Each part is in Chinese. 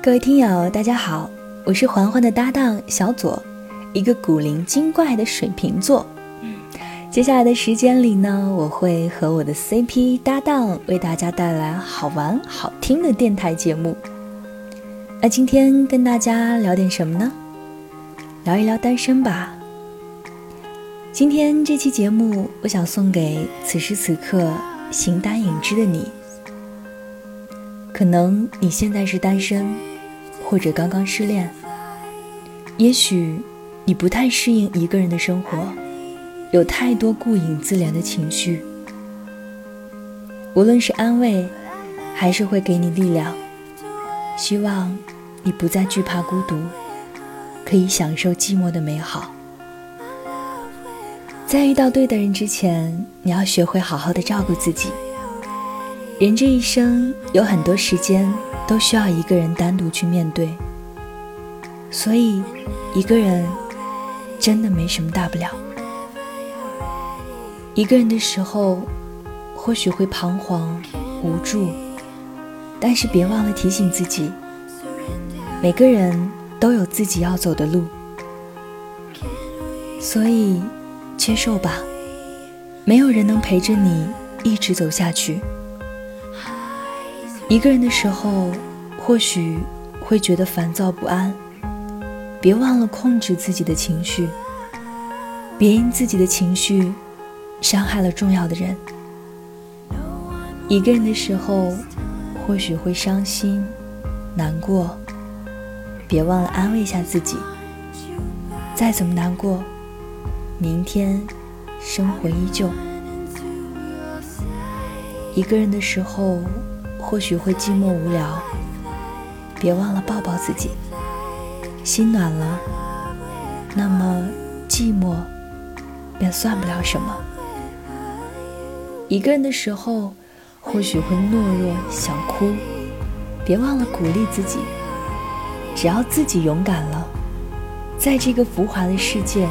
各位听友，大家好，我是环环的搭档小左，一个古灵精怪的水瓶座。接下来的时间里呢，我会和我的 CP 搭档为大家带来好玩好听的电台节目。那今天跟大家聊点什么呢？聊一聊单身吧。今天这期节目，我想送给此时此刻形单影只的你。可能你现在是单身，或者刚刚失恋。也许你不太适应一个人的生活。有太多顾影自怜的情绪，无论是安慰，还是会给你力量。希望你不再惧怕孤独，可以享受寂寞的美好。在遇到对的人之前，你要学会好好的照顾自己。人这一生有很多时间都需要一个人单独去面对，所以一个人真的没什么大不了。一个人的时候，或许会彷徨无助，但是别忘了提醒自己，每个人都有自己要走的路，所以接受吧。没有人能陪着你一直走下去。一个人的时候，或许会觉得烦躁不安，别忘了控制自己的情绪，别因自己的情绪。伤害了重要的人。一个人的时候，或许会伤心、难过，别忘了安慰一下自己。再怎么难过，明天生活依旧。一个人的时候，或许会寂寞无聊，别忘了抱抱自己。心暖了，那么寂寞便算不了什么。一个人的时候，或许会懦弱想哭，别忘了鼓励自己。只要自己勇敢了，在这个浮华的世界，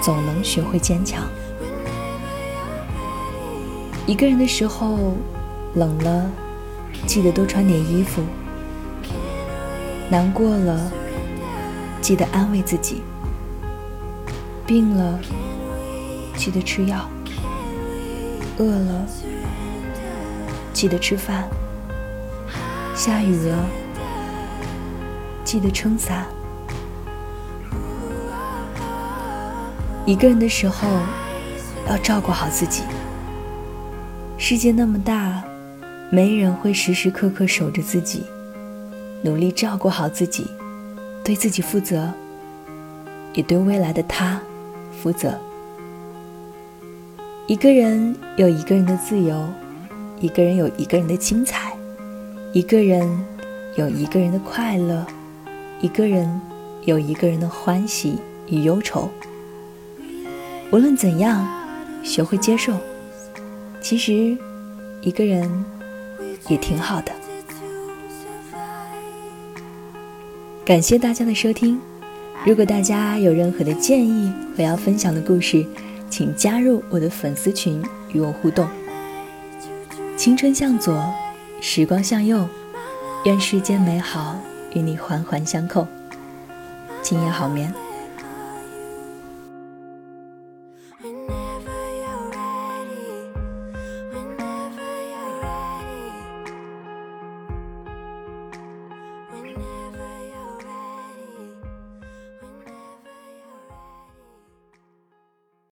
总能学会坚强。一个人的时候，冷了，记得多穿点衣服；难过了，记得安慰自己；病了，记得吃药。饿了，记得吃饭；下雨了，记得撑伞。一个人的时候，要照顾好自己。世界那么大，没人会时时刻刻守着自己。努力照顾好自己，对自己负责，也对未来的他负责。一个人有一个人的自由，一个人有一个人的精彩，一个人有一个人的快乐，一个人有一个人的欢喜与忧愁。无论怎样，学会接受。其实，一个人也挺好的。感谢大家的收听。如果大家有任何的建议和要分享的故事，请加入我的粉丝群与我互动。青春向左，时光向右，愿世间美好与你环环相扣。今夜好眠。